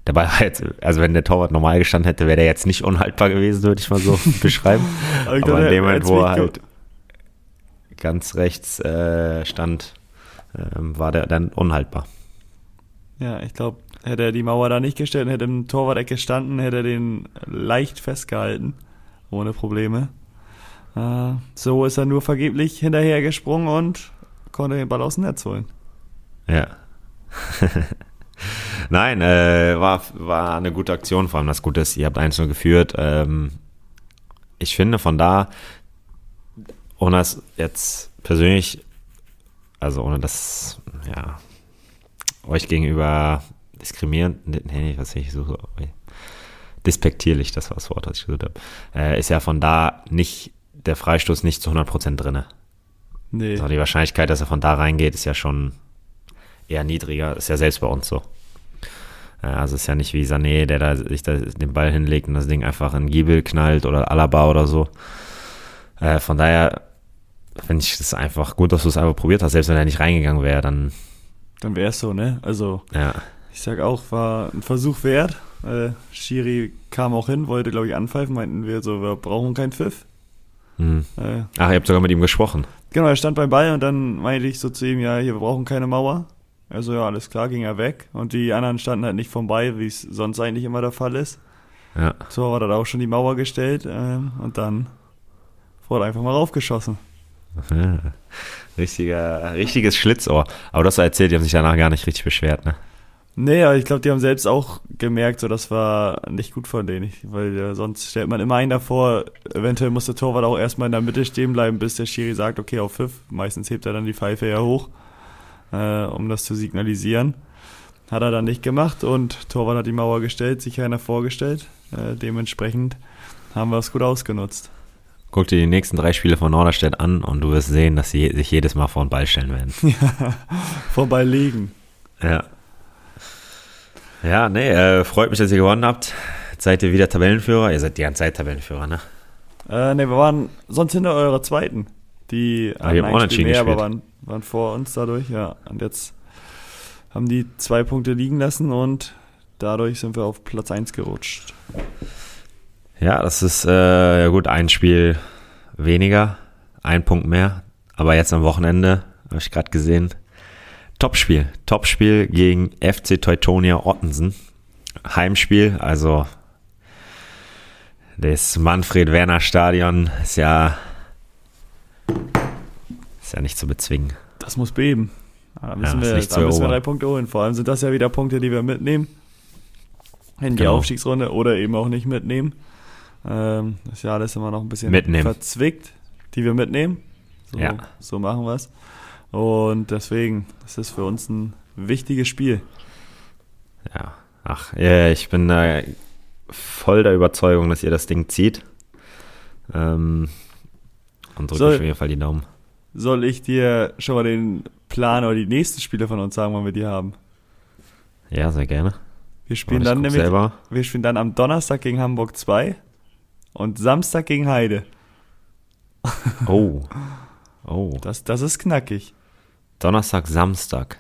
Ball war jetzt, also wenn der Torwart normal gestanden hätte, wäre der jetzt nicht unhaltbar gewesen, würde ich mal so beschreiben. Aber in dem Moment, wo er halt ganz rechts äh, stand, ähm, war der dann unhaltbar. Ja, ich glaube, hätte er die Mauer da nicht gestellt, hätte im Torwart gestanden, hätte er den leicht festgehalten, ohne Probleme. Äh, so ist er nur vergeblich hinterher gesprungen und konnte den Ball aus dem Netz holen. Ja. Nein, äh, war, war eine gute Aktion, vor allem das Gute ist, ihr habt eins nur geführt. Ähm, ich finde von da, ohne das jetzt persönlich, also ohne das, ja, euch gegenüber diskriminierend, nee, was ich suche, despektierlich, das war das Wort, was ich gesucht habe, äh, ist ja von da nicht, der Freistoß nicht zu 100% drinne. Nee. Also die Wahrscheinlichkeit, dass er von da reingeht, ist ja schon eher niedriger, ist ja selbst bei uns so. Also es ist ja nicht wie Sané, der da sich da den Ball hinlegt und das Ding einfach in Giebel knallt oder Alaba oder so. Äh, von daher finde ich es einfach gut, dass du es einfach probiert hast. Selbst wenn er nicht reingegangen wäre, dann. Dann wäre es so, ne? Also, ja. ich sag auch, war ein Versuch wert. Äh, Schiri kam auch hin, wollte, glaube ich, anpfeifen, meinten wir so, wir brauchen keinen Pfiff. Hm. Äh, Ach, ihr habt sogar mit ihm gesprochen. Genau, er stand beim Ball und dann meinte ich so zu ihm, ja, hier, wir brauchen keine Mauer. Also ja, alles klar, ging er weg. Und die anderen standen halt nicht vorbei, wie es sonst eigentlich immer der Fall ist. Ja. So war dann auch schon die Mauer gestellt ähm, und dann wurde einfach mal raufgeschossen. Richtiger, richtiges Schlitzohr. Aber das erzählt, die haben sich danach gar nicht richtig beschwert, ne? Nee, aber ich glaube, die haben selbst auch gemerkt, so das war nicht gut von denen, weil äh, sonst stellt man immer einen davor, eventuell muss der Torwart auch erstmal in der Mitte stehen bleiben, bis der Schiri sagt, okay, auf Pfiff. Meistens hebt er dann die Pfeife ja hoch äh, um das zu signalisieren. Hat er dann nicht gemacht und Torwart hat die Mauer gestellt, sich keiner vorgestellt. Äh, dementsprechend haben wir es gut ausgenutzt. Guck dir die nächsten drei Spiele von Norderstedt an und du wirst sehen, dass sie sich jedes Mal vor den Ball stellen werden. ja, vor Ball. Ja. Ja, nee, äh, freut mich, dass ihr gewonnen habt. Jetzt seid ihr wieder Tabellenführer. Ihr seid die ganze Zeit Tabellenführer, ne? Äh, ne, wir waren sonst hinter eurer zweiten. Die ah, die haben unentschieden mehr, aber waren waren vor uns dadurch, ja. Und jetzt haben die zwei Punkte liegen lassen und dadurch sind wir auf Platz 1 gerutscht. Ja, das ist äh, ja gut, ein Spiel weniger, ein Punkt mehr. Aber jetzt am Wochenende, habe ich gerade gesehen, Topspiel. Topspiel gegen FC Teutonia Ottensen. Heimspiel, also das Manfred-Werner-Stadion ist ja ist ja nicht zu bezwingen. Das muss beben. Da müssen, ja, wir, da müssen wir drei Punkte holen. Vor allem sind das ja wieder Punkte, die wir mitnehmen. In die genau. Aufstiegsrunde oder eben auch nicht mitnehmen. Ähm, das ist immer noch ein bisschen mitnehmen. verzwickt, die wir mitnehmen. So, ja. so machen wir es. Und deswegen, das ist für uns ein wichtiges Spiel. Ja, ach, ja, ich bin äh, voll der Überzeugung, dass ihr das Ding zieht. Ähm, und drücke Soll- auf jeden Fall die Daumen. Soll ich dir schon mal den Plan oder die nächsten Spiele von uns sagen, wann wir die haben? Ja, sehr gerne. Wir spielen dann nämlich, selber. wir spielen dann am Donnerstag gegen Hamburg 2 und Samstag gegen Heide. Oh. Oh. Das, das ist knackig. Donnerstag, Samstag.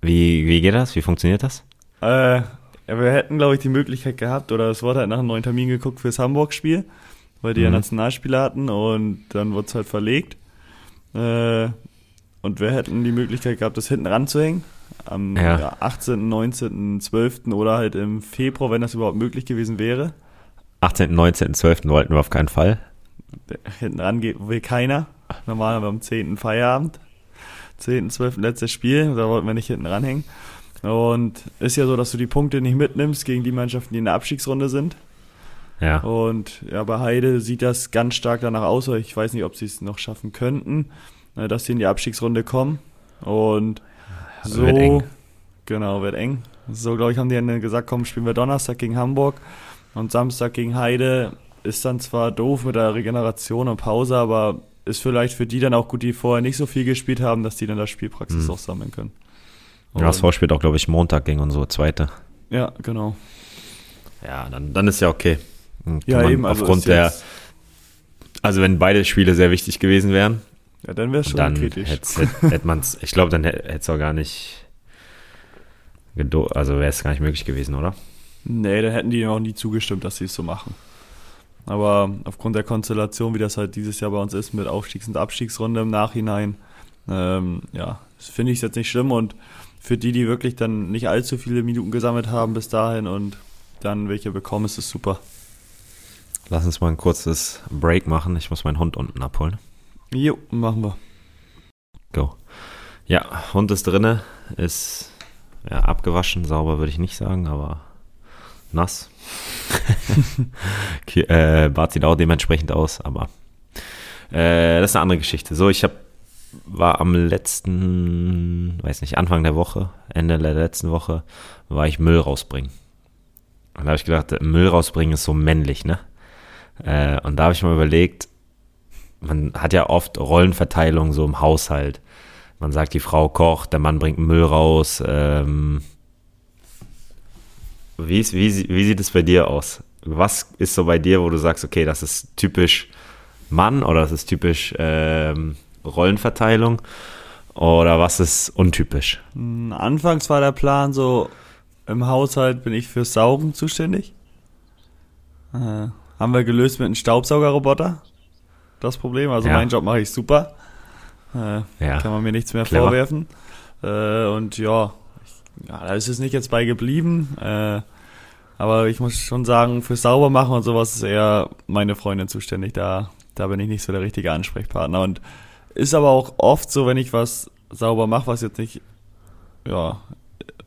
Wie, wie geht das? Wie funktioniert das? Äh, wir hätten, glaube ich, die Möglichkeit gehabt, oder es wurde halt nach einem neuen Termin geguckt fürs Hamburg-Spiel, weil die ja Mhm. Nationalspieler hatten und dann wurde es halt verlegt. Äh, und wir hätten die Möglichkeit gehabt, das hinten ranzuhängen. Am Ja. ja. 18., 19., 12. oder halt im Februar, wenn das überhaupt möglich gewesen wäre. 18., 19., 12. wollten wir auf keinen Fall. Hinten ran will keiner. Normal haben wir am 10. Feierabend. 10., 12. letztes Spiel, da wollten wir nicht hinten ranhängen. Und ist ja so, dass du die Punkte nicht mitnimmst gegen die Mannschaften, die in der Abstiegsrunde sind. Ja. Und ja, bei Heide sieht das ganz stark danach aus, ich weiß nicht, ob sie es noch schaffen könnten, äh, dass sie in die Abstiegsrunde kommen. Und so, Wird eng. genau, wird eng. So, glaube ich, haben die dann gesagt, komm, spielen wir Donnerstag gegen Hamburg und Samstag gegen Heide. Ist dann zwar doof mit der Regeneration und Pause, aber ist vielleicht für die dann auch gut, die vorher nicht so viel gespielt haben, dass die dann das Spielpraxis Mhm. auch sammeln können. Ja, das Und- spielt auch, glaube ich, Montag gegen unsere zweite. Ja, genau. Ja, dann, dann ist ja okay. Ja, eben, also aufgrund der, also wenn beide Spiele sehr wichtig gewesen wären, Ja, dann wäre es schon dann kritisch. hätte hätt man es, ich glaube, dann hätte es auch gar nicht, also wäre es gar nicht möglich gewesen, oder? Nee, dann hätten die noch nie zugestimmt, dass sie es so machen. Aber aufgrund der Konstellation, wie das halt dieses Jahr bei uns ist, mit Aufstiegs- und Abstiegsrunde im Nachhinein, ähm, ja, finde ich jetzt nicht schlimm. Und für die, die wirklich dann nicht allzu viele Minuten gesammelt haben bis dahin und dann welche bekommen, ist es super. Lass uns mal ein kurzes Break machen. Ich muss meinen Hund unten abholen. Jo, machen wir. Go. Ja, Hund ist drinne, ist ja, abgewaschen, sauber würde ich nicht sagen, aber nass. Äh, Bart sieht auch dementsprechend aus, aber äh, das ist eine andere Geschichte. So, ich hab, war am letzten, weiß nicht, Anfang der Woche, Ende der letzten Woche, war ich Müll rausbringen. Und da habe ich gedacht, Müll rausbringen ist so männlich, ne? Äh, und da habe ich mal überlegt, man hat ja oft Rollenverteilung so im Haushalt. Man sagt, die Frau kocht, der Mann bringt Müll raus. Ähm, wie, ist, wie, wie sieht es bei dir aus? Was ist so bei dir, wo du sagst, okay, das ist typisch Mann oder das ist typisch ähm, Rollenverteilung oder was ist untypisch? Mm, Anfangs war der Plan so, im Haushalt bin ich fürs Saugen zuständig. Haben wir gelöst mit einem Staubsaugerroboter. Das Problem. Also Ja. meinen Job mache ich super. Äh, Ja, Kann man mir nichts mehr Clever. vorwerfen. Äh, und ja, ich, ja, da ist es nicht jetzt bei geblieben. Äh, aber ich muss schon sagen, für sauber machen und sowas ist eher meine Freundin zuständig. Da, da bin ich nicht so der richtige Ansprechpartner. Und ist aber auch oft so, wenn ich was sauber mache, was jetzt nicht ja,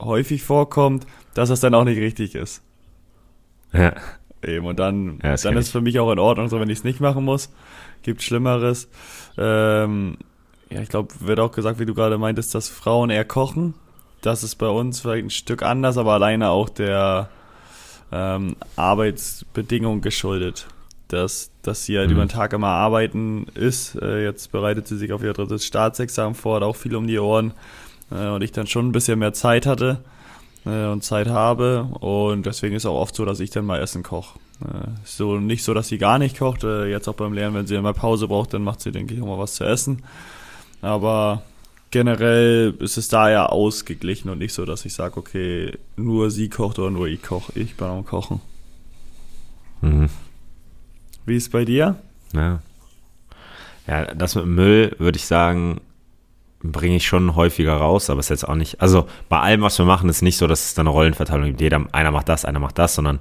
häufig vorkommt, dass das dann auch nicht richtig ist. ja, Eben, und dann, Ja, dann ist ich. für mich auch in Ordnung, so wenn ich es nicht machen muss. Gibt Schlimmeres. Ähm, ja, ich glaube, wird auch gesagt, wie du gerade meintest, dass Frauen eher kochen. Das ist bei uns vielleicht ein Stück anders, aber alleine auch der ähm, Arbeitsbedingung geschuldet. Dass, dass sie halt Mhm. über den Tag immer arbeiten ist. Äh, jetzt bereitet sie sich auf ihr drittes Staatsexamen vor, hat auch viel um die Ohren. Äh, und ich dann schon ein bisschen mehr Zeit hatte äh, und Zeit habe. Und deswegen ist auch oft so, dass ich dann mal Essen koche. Äh, so nicht so, dass sie gar nicht kocht. Äh, jetzt auch beim Lernen, wenn sie mal Pause braucht, dann macht sie, denke ich, auch mal was zu essen. Aber generell ist es da ja ausgeglichen und nicht so, dass ich sage, okay, nur sie kocht oder nur ich koche. Ich bin am Kochen. mhm. Wie ist es bei dir? ja. Ja, das mit Müll würde ich sagen, bringe ich schon häufiger raus, aber es ist jetzt auch nicht, also bei allem, was wir machen, ist nicht so, dass es dann eine Rollenverteilung gibt. Jeder, einer macht das, einer macht das, sondern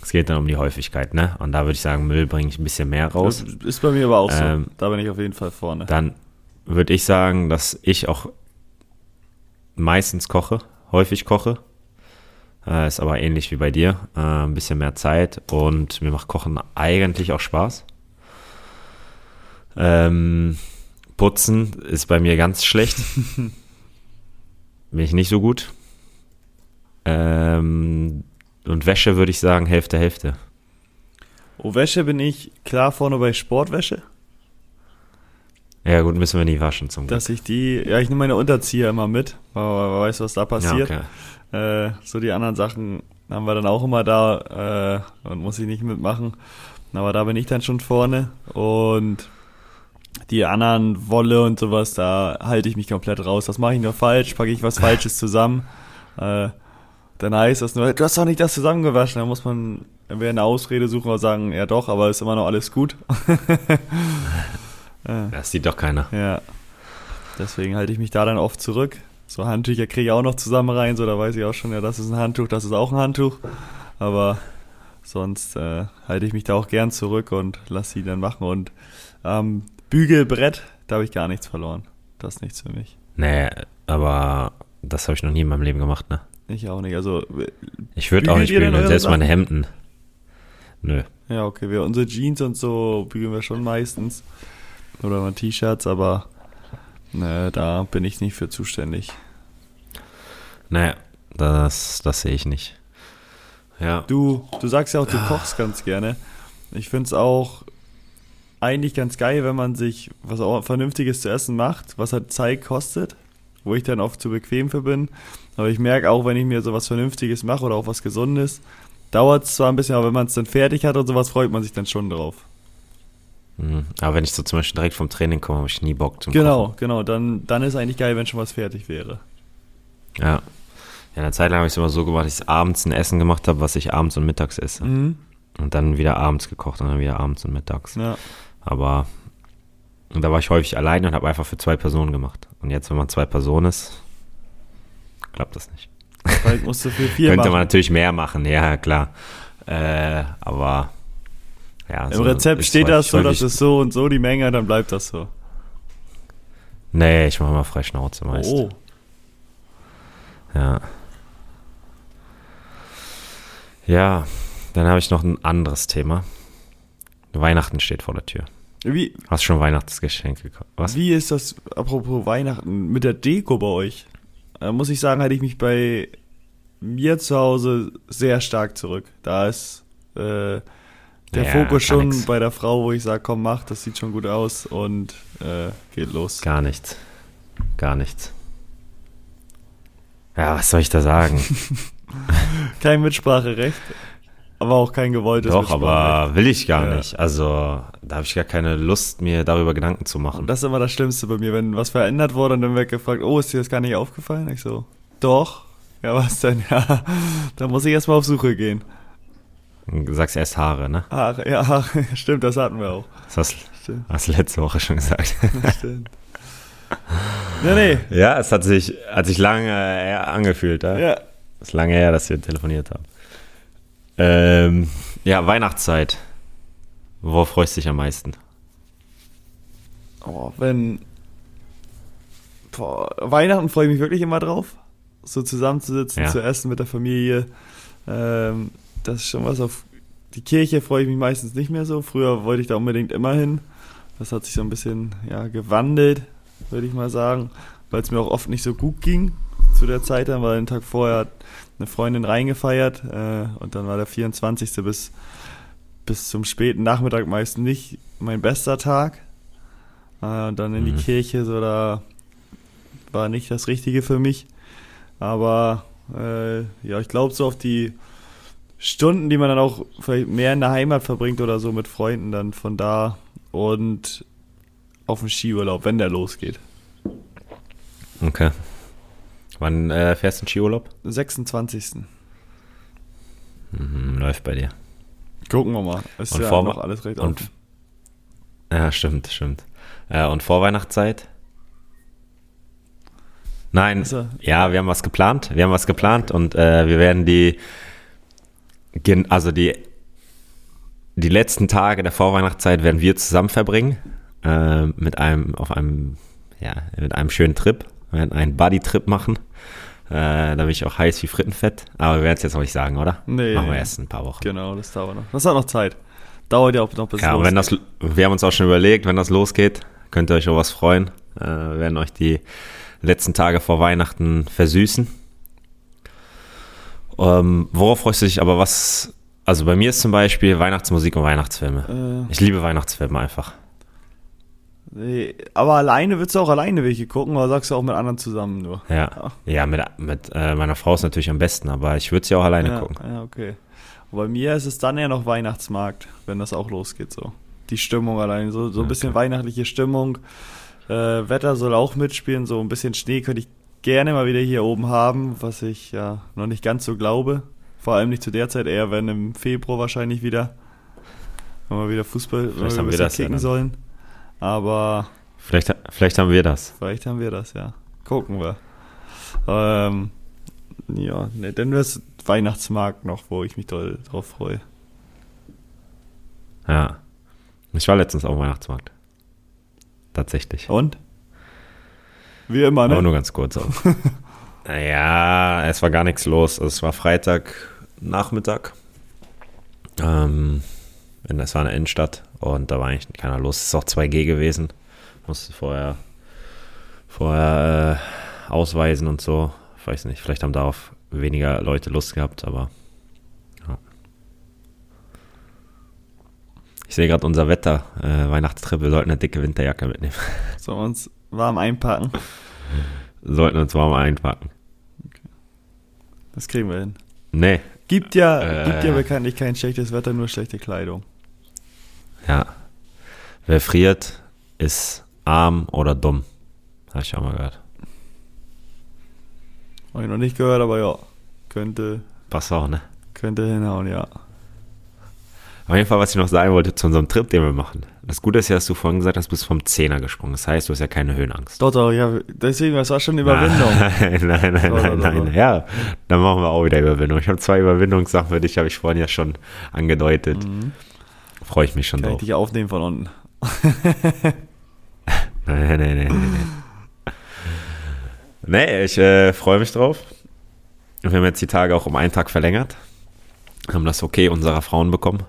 es geht dann um die Häufigkeit, ne? Und da würde ich sagen, Müll bringe ich ein bisschen mehr raus. Das ist bei mir aber auch Ähm, so. Da bin ich auf jeden Fall vorne. Dann würde ich sagen, dass ich auch meistens koche, häufig koche. Äh, ist aber ähnlich wie bei dir. Äh, ein bisschen mehr Zeit und mir macht Kochen eigentlich auch Spaß. Ähm, Putzen ist bei mir ganz schlecht. Bin ich nicht so gut. Ähm, und Wäsche würde ich sagen Hälfte, Hälfte. Oh, Wäsche bin ich klar vorne bei Sportwäsche. Ja, gut, müssen wir nie waschen zum Glück. dass ich die, ja, ich nehme meine Unterzieher immer mit, weil man weiß, was da passiert. Ja, okay. Äh, so die anderen Sachen haben wir dann auch immer da äh, und muss ich nicht mitmachen. Aber da bin ich dann schon vorne und die anderen Wolle und sowas, da halte ich mich komplett raus. Das mache ich nur falsch, packe ich was Falsches zusammen. Äh, dann heißt das nur, du hast doch nicht das zusammengewaschen. Da muss man entweder eine Ausrede suchen oder sagen, ja doch, aber ist immer noch alles gut. Das sieht doch keiner. Ja. Deswegen halte ich mich da dann oft zurück. So Handtücher kriege ich auch noch zusammen rein, so da weiß ich auch schon, ja, das ist ein Handtuch, das ist auch ein Handtuch. Aber sonst äh, halte ich mich da auch gern zurück und lasse sie dann machen. Und ähm, Bügelbrett, da habe ich gar nichts verloren. Das ist nichts für mich. Nee, aber das habe ich noch nie in meinem Leben gemacht, ne? Ich auch nicht. Also, Ich würde auch nicht bügeln, selbst meine Sachen? Hemden. Nö. ja, okay, wir unsere Jeans und so bügeln wir schon meistens. Oder mal T-Shirts, aber ne, da bin ich nicht für zuständig. Naja, das, das sehe ich nicht. Ja. Du, du sagst ja auch, du kochst ganz gerne. Ich finde es auch eigentlich ganz geil, wenn man sich was auch Vernünftiges zu essen macht, was halt Zeit kostet, wo ich dann oft zu bequem für bin. Aber ich merke auch, wenn ich mir sowas Vernünftiges mache oder auch was Gesundes, dauert es zwar ein bisschen, aber wenn man es dann fertig hat und sowas, freut man sich dann schon drauf. Mhm. Aber wenn ich so zum Beispiel direkt vom Training komme, habe ich nie Bock zum Genau, Kochen. genau. Dann, dann ist eigentlich geil, wenn schon was fertig wäre. Ja. Ja, eine Zeit lang habe ich es immer so gemacht, dass ich abends ein Essen gemacht habe, was ich abends und mittags esse. Mhm. Und dann wieder abends gekocht und dann wieder abends und mittags. Ja. Aber und da war ich häufig alleine und habe einfach für zwei Personen gemacht. Und jetzt, wenn man zwei Personen ist, klappt das nicht. Vielleicht musst du für vier Könnte machen. man natürlich mehr machen, ja, klar. Äh, aber ja. Im Rezept steht das so, das ist so und so die Menge, dann bleibt das so. Nee, ich mache mal frei Schnauze meist. Oh, Ja. Ja, dann habe ich noch ein anderes Thema. Weihnachten steht vor der Tür. Wie, Hast schon Weihnachtsgeschenke gekauft? Was? Wie ist das, apropos Weihnachten, mit der Deko bei euch? Da muss ich sagen, halte ich mich bei mir zu Hause sehr stark zurück. Da ist äh, der Ja, Fokus schon nix. bei der Frau, wo ich sage, komm, mach, das sieht schon gut aus und äh, geht los. Gar nichts. Gar nichts. Ja, was soll ich da sagen? Kein Mitspracherecht, aber auch kein gewolltes Doch, aber will ich gar Ja. nicht. Also, da habe ich gar keine Lust, mir darüber Gedanken zu machen. Das ist immer das Schlimmste bei mir, wenn was verändert wurde und dann wird gefragt, oh, ist dir das gar nicht aufgefallen? Ich so, doch. Ja, was denn? Ja, da muss ich erstmal auf Suche gehen. Du sagst erst Haare, ne? Haare, ja, Haare, stimmt, das hatten wir auch. Das hast, Stimmt, hast du letzte Woche schon gesagt. stimmt. Nee, nee. ja, es hat sich, hat sich lange angefühlt, ja? Ja. Es ist lange her, dass wir telefoniert haben. Ähm, ja, Weihnachtszeit. Worauf freust du dich am meisten? Oh, wenn. Boah, Weihnachten freue ich mich wirklich immer drauf. So zusammenzusitzen, Ja. zu essen mit der Familie. Ähm, das ist schon was auf. Die Kirche freue ich mich meistens nicht mehr so. Früher wollte ich da unbedingt immer hin. Das hat sich so ein bisschen ja, gewandelt, würde ich mal sagen. Weil es mir auch oft nicht so gut ging zu der Zeit dann, weil den Tag vorher hat eine Freundin reingefeiert äh, und dann war der 24. bis, bis zum späten Nachmittag meist nicht mein bester Tag. Äh, und dann in die Mhm. Kirche, so da war nicht das Richtige für mich. Aber äh, ja, ich glaube so auf die Stunden, die man dann auch vielleicht mehr in der Heimat verbringt oder so mit Freunden, dann von da und auf den Skiurlaub, wenn der losgeht. Okay. Wann äh, fährst du in Skiurlaub? 26. Mhm, läuft bei dir. Gucken wir mal. Ist Und ja vor- noch alles recht und- offen. Ja, stimmt, stimmt. Äh, und Vorweihnachtszeit? Nein, er- ja, wir haben was geplant. Wir haben was geplant und äh, wir werden die, also die, die letzten Tage der Vorweihnachtszeit werden wir zusammen verbringen äh, mit einem, auf einem, ja, mit einem schönen Trip. Wir werden einen Buddy-Trip machen. Äh, da bin ich auch heiß wie Frittenfett. Aber wir werden es jetzt noch nicht sagen, oder? Nee. Machen wir erst in ein paar Wochen. Genau, das dauert noch. Das hat noch Zeit. Dauert ja auch noch bis Ja, wenn das, wir haben uns auch schon überlegt, wenn das losgeht, könnt ihr euch auf was freuen. Äh, wir werden euch die letzten Tage vor Weihnachten versüßen. Ähm, worauf freust du dich aber was? Also bei mir ist zum Beispiel Weihnachtsmusik und Weihnachtsfilme. Äh, Ich liebe Weihnachtsfilme einfach. Nee, Aber alleine würdest du auch alleine welche gucken oder sagst du auch mit anderen zusammen nur? Ja, ja mit, mit äh, meiner Frau ist natürlich am besten, aber ich würde sie auch alleine ja, gucken. Ja, okay. Und bei mir ist es dann ja noch Weihnachtsmarkt, wenn das auch losgeht so. Die Stimmung allein, so, so ein bisschen weihnachtliche Stimmung. Äh, Wetter soll auch mitspielen, so ein bisschen Schnee könnte ich gerne mal wieder hier oben haben, was ich ja noch nicht ganz so glaube. Vor allem nicht zu der Zeit, eher wenn im Februar wahrscheinlich wieder, wenn wir wieder Fußball wenn haben wir das ja kicken dann. sollen. Aber Vielleicht, vielleicht haben wir das. Vielleicht haben wir das, ja. Gucken wir. Ähm, ja, ne, dann wäre es Weihnachtsmarkt noch, wo ich mich doll drauf freue. Ja. Ich war letztens auf dem Weihnachtsmarkt. Tatsächlich. Und? Wie immer, Aber ne? nur ganz kurz auch. naja, es war gar nichts los. Es war Freitag Nachmittag. Ähm, in- es war eine Innenstadt und da war eigentlich keiner los. Es ist auch 2G gewesen. Musste vorher, vorher äh, ausweisen und so. Ich weiß nicht, vielleicht haben darauf weniger Leute Lust gehabt, aber ja. Ich sehe gerade unser Wetter, äh, Weihnachtstrip, wir sollten eine dicke Winterjacke mitnehmen. Sollen wir uns warm einpacken? sollten uns warm einpacken. Das kriegen wir hin. Nee, Gibt ja, Äh. gibt ja bekanntlich kein schlechtes Wetter, nur schlechte Kleidung. Ja. Wer friert, ist arm oder dumm. Habe ich auch mal gehört. Habe ich noch nicht gehört, aber ja. Könnte, Passt auch, ne? könnte hinhauen, ja. Auf jeden Fall, was ich noch sagen wollte zu unserem Trip, den wir machen. Das Gute ist ja, dass du vorhin gesagt hast, du bist vom Zehner gesprungen. Das heißt, du hast ja keine Höhenangst. Doch, doch, ja, deswegen, das war schon eine Überwindung. Nein, nein, nein, Doch, nein, doch, nein. doch. Ja, dann machen wir auch wieder Überwindung. Ich habe zwei Überwindungssachen für dich, habe ich vorhin ja schon angedeutet. Mhm. Freue ich mich schon Kann ich drauf. dich aufnehmen von unten. Nein, nein, nein, nein, nein. Nee, ich äh, freue mich drauf. Wir haben jetzt die Tage auch um einen Tag verlängert. Haben das okay unserer Frauen bekommen.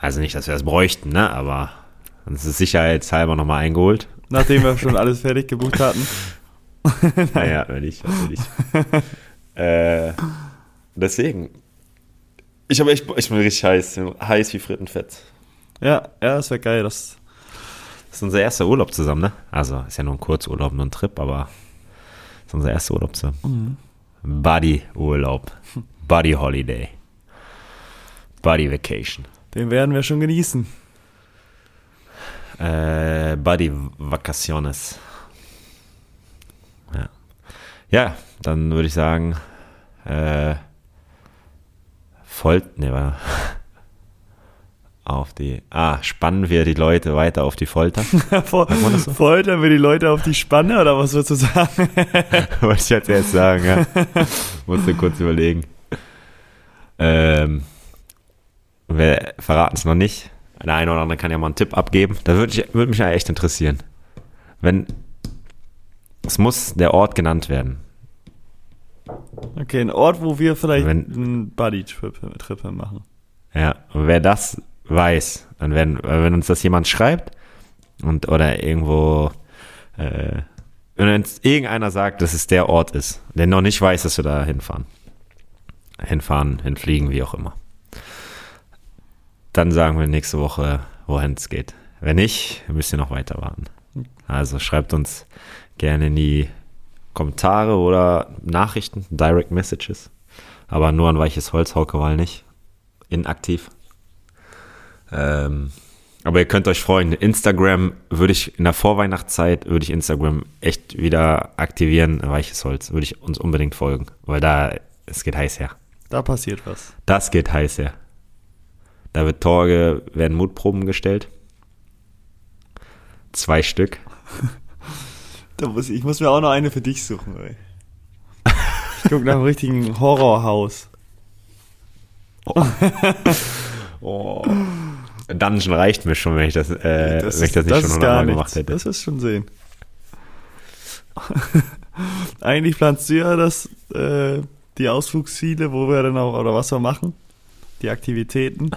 Also nicht, dass wir das bräuchten, ne? Aber uns ist sicherheitshalber nochmal eingeholt. Nachdem wir schon alles fertig gebucht hatten. Naja, wenn ich, natürlich. äh, deswegen. Ich habe echt, ich bin richtig heiß. Ich Heiß wie Frittenfett. Ja, ja, das wäre geil. Das, ist unser erster Urlaub zusammen, ne? Also, ist ja nur ein Kurzurlaub, nur ein Trip, aber ist unser erster Urlaub zusammen. Buddy-Urlaub. Buddy-Holiday. Buddy-Vacation. den werden wir schon genießen. Äh, Buddy-Vacaciones. Ja. ja, dann würde ich sagen, äh, Volt, ne, war auf die, ah, spannen wir die Leute weiter auf die Folter. Das so? Foltern wir die Leute auf die Spanne oder was würdest du sagen? Wollte ich jetzt erst sagen, ja. Musste kurz überlegen. Ähm, wir verraten es noch nicht. Der eine oder andere kann ja mal einen Tipp abgeben. Da würde ich- würde mich ja echt interessieren. Wenn es muss der Ort genannt werden. Okay, ein Ort, wo wir vielleicht Wenn- einen Buddy-Trip Trip machen. Ja, wer das weiß, werden, äh, wenn uns das jemand schreibt und oder irgendwo, äh, wenn uns irgendeiner sagt, dass es der Ort ist, der noch nicht weiß, dass wir da hinfahren, hinfahren, hinfliegen, wie auch immer, dann sagen wir nächste Woche, wohin es geht. Wenn nicht, müsst ihr noch weiter warten. Also schreibt uns gerne in die Kommentare oder Nachrichten, Direct Messages, aber nur an weiches Holz, Haukewall nicht inaktiv. Ähm, aber ihr könnt euch freuen. Instagram würde ich in der Vorweihnachtszeit würde ich Instagram echt wieder aktivieren. Weiches Holz würde ich uns unbedingt folgen, weil da es geht heiß her. Da passiert was. Das geht heiß her. Da wird Torge werden Mutproben gestellt. Zwei Stück. Da muss ich, ich muss mir auch noch eine für dich suchen, ey. Ich guck nach einem richtigen Horrorhaus. Oh. Dungeon reicht mir schon, wenn ich das, äh, wenn ich das nicht schon hundertmal gemacht hätte. Das ist schon sehen. Eigentlich planst du ja das, äh, die Ausflugsziele, wo wir dann auch, oder was wir machen, die Aktivitäten.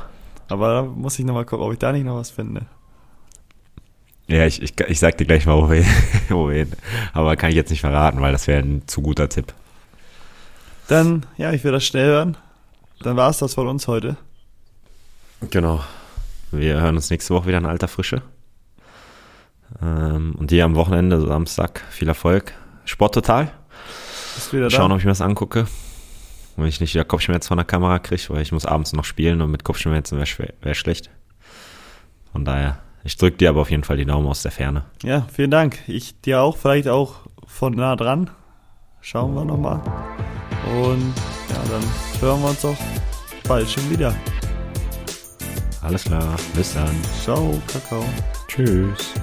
Aber da muss ich nochmal gucken, ob ich da nicht noch was finde. Ja, ich, ich, ich sag dir gleich mal, wo wir, wo wir hin. Aber kann ich jetzt nicht verraten, weil das wäre ein zu guter Tipp. Dann, ja, ich will das schnell hören. Dann war es das von uns heute. Genau. Wir hören uns nächste Woche wieder in alter Frische. Ähm, und dir am Wochenende, Samstag, viel Erfolg. Sport total. Bist wieder Schauen, da? ob ich mir das angucke. Wenn ich nicht wieder Kopfschmerzen von der Kamera kriege, weil ich muss abends noch spielen und mit Kopfschmerzen wäre wär schlecht. Von daher, ich drücke dir aber auf jeden Fall die Daumen aus der Ferne. Ja, vielen Dank. Ich dir auch, vielleicht auch von nah dran. Schauen wir nochmal. Und ja, dann hören wir uns auch bald schon wieder. Alles klar, bis dann. Ciao, Kakao. Tschüss.